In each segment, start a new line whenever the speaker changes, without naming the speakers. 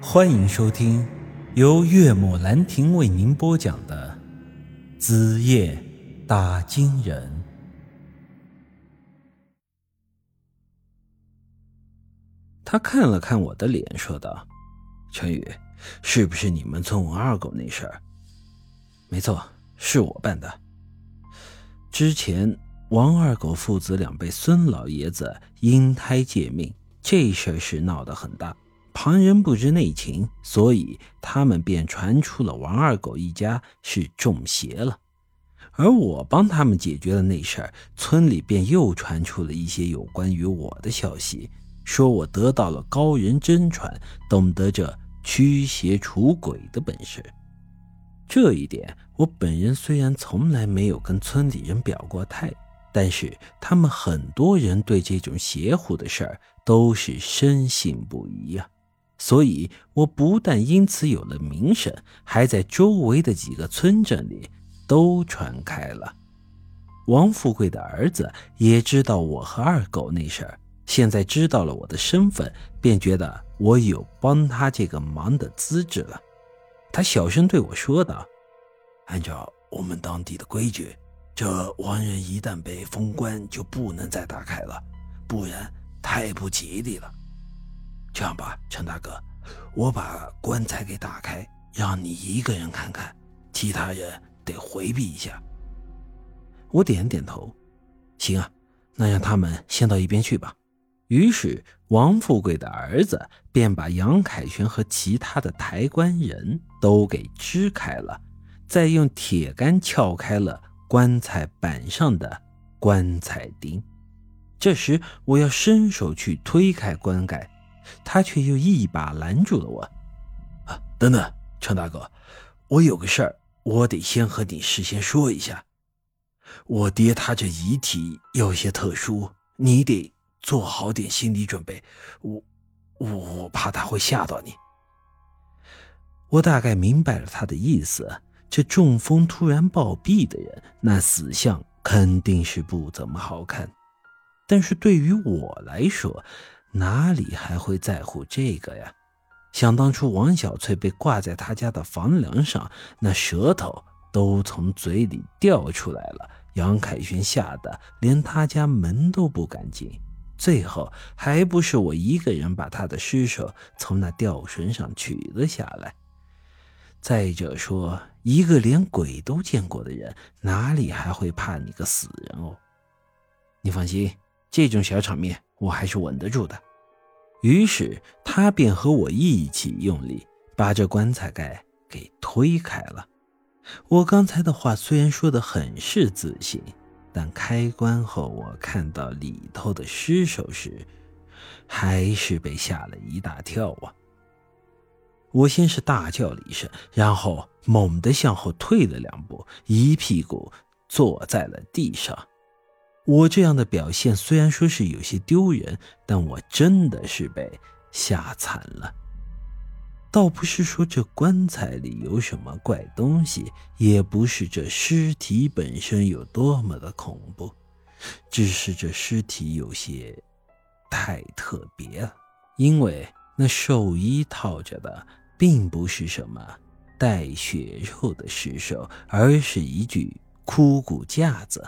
欢迎收听由岳母兰亭为您播讲的《子夜打金人》。他看了看我的脸，说道：“陈宇，是不是你们村王二狗那事儿？”“没错，是我办的。之前王二狗父子俩被孙老爷子阴胎借命，这事儿是闹得很大。”旁人不知内情，所以他们便传出了王二狗一家是中邪了。而我帮他们解决了那事儿，村里便又传出了一些有关于我的消息，说我得到了高人真传，懂得这驱邪除鬼的本事。这一点，我本人虽然从来没有跟村里人表过态，但是他们很多人对这种邪乎的事儿都是深信不疑呀。所以，我不但因此有了名声，还在周围的几个村镇里都传开了。王富贵的儿子也知道我和二狗那事儿，现在知道了我的身份，便觉得我有帮他这个忙的资质了。他小声对我说道：“
按照我们当地的规矩，这王人一旦被封官，就不能再打开了，不然太不吉利了。”这样吧，陈大哥，我把棺材给打开，让你一个人看看，其他人得回避一下。
我点点头，行啊，那让他们先到一边去吧。于是王富贵的儿子便把杨凯旋和其他的抬棺人都给支开了，再用铁杆撬开了棺材板上的棺材钉。这时我要伸手去推开棺盖。他却又一把拦住了我，
啊，等等，程大哥，我有个事儿，我得先和你事先说一下。我爹他这遗体有些特殊，你得做好点心理准备。我，我我怕他会吓到你。
我大概明白了他的意思，这中风突然暴毙的人，那死相肯定是不怎么好看。但是对于我来说，哪里还会在乎这个呀？想当初王小翠被挂在他家的房梁上，那舌头都从嘴里掉出来了。杨凯旋吓得连他家门都不敢进，最后还不是我一个人把他的尸首从那吊绳上取了下来。再者说，一个连鬼都见过的人，哪里还会怕你个死人哦？你放心，这种小场面我还是稳得住的。于是他便和我一起用力把这棺材盖给推开了。我刚才的话虽然说的很是自信，但开棺后我看到里头的尸首时，还是被吓了一大跳啊！我先是大叫了一声，然后猛地向后退了两步，一屁股坐在了地上。我这样的表现虽然说是有些丢人，但我真的是被吓惨了。倒不是说这棺材里有什么怪东西，也不是这尸体本身有多么的恐怖，只是这尸体有些太特别了。因为那寿衣套着的并不是什么带血肉的尸首，而是一具枯骨架子。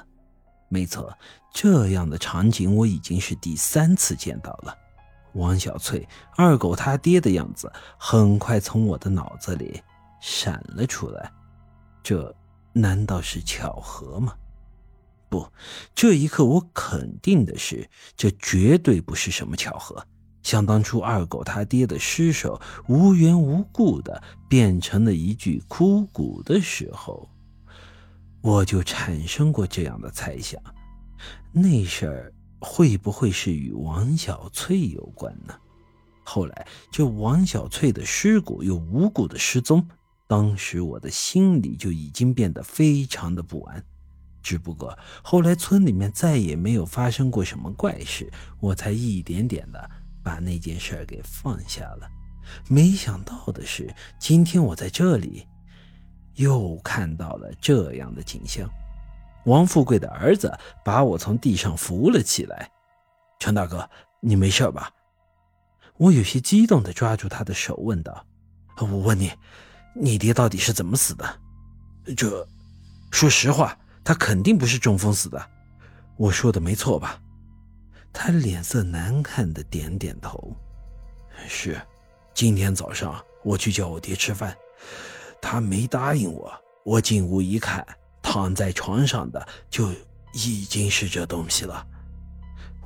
没错，这样的场景我已经是第三次见到了。王小翠、二狗他爹的样子很快从我的脑子里闪了出来。这难道是巧合吗？不，这一刻我肯定的是，这绝对不是什么巧合。想当初，二狗他爹的尸首无缘无故的变成了一具枯骨的时候。我就产生过这样的猜想，那事儿会不会是与王小翠有关呢？后来这王小翠的尸骨又无故的失踪，当时我的心里就已经变得非常的不安。只不过后来村里面再也没有发生过什么怪事，我才一点点的把那件事给放下了。没想到的是，今天我在这里。又看到了这样的景象，王富贵的儿子把我从地上扶了起来。陈大哥，你没事吧？我有些激动的抓住他的手，问道：“
我问你，你爹到底是怎么死的？这，说实话，他肯定不是中风死的。我说的没错吧？”
他脸色难看的点点头：“
是，今天早上我去叫我爹吃饭，他没答应我。我进屋一看，躺在床上的就已经是这东西了。”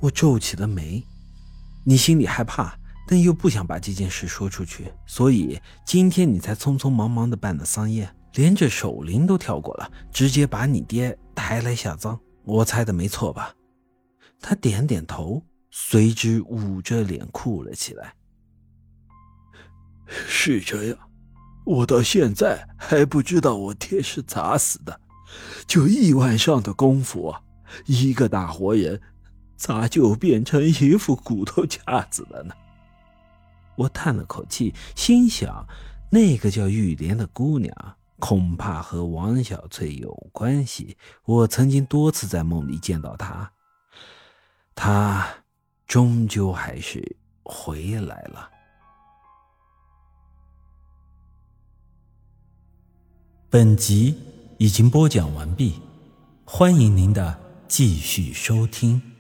我皱起了眉：“你心里害怕？”但又不想把这件事说出去，所以今天你才匆匆忙忙的办了丧宴，连着守灵都跳过了，直接把你爹抬来下葬。我猜的没错吧？他点点头，随之捂着脸哭了起来。
是这样，我到现在还不知道我爹是咋死的，就一晚上的功夫啊，一个大活人，咋就变成一副骨头架子了呢？
我叹了口气，心想，那个叫玉莲的姑娘恐怕和王小翠有关系。我曾经多次在梦里见到她，她终究还是回来了。本集已经播讲完毕，欢迎您的继续收听。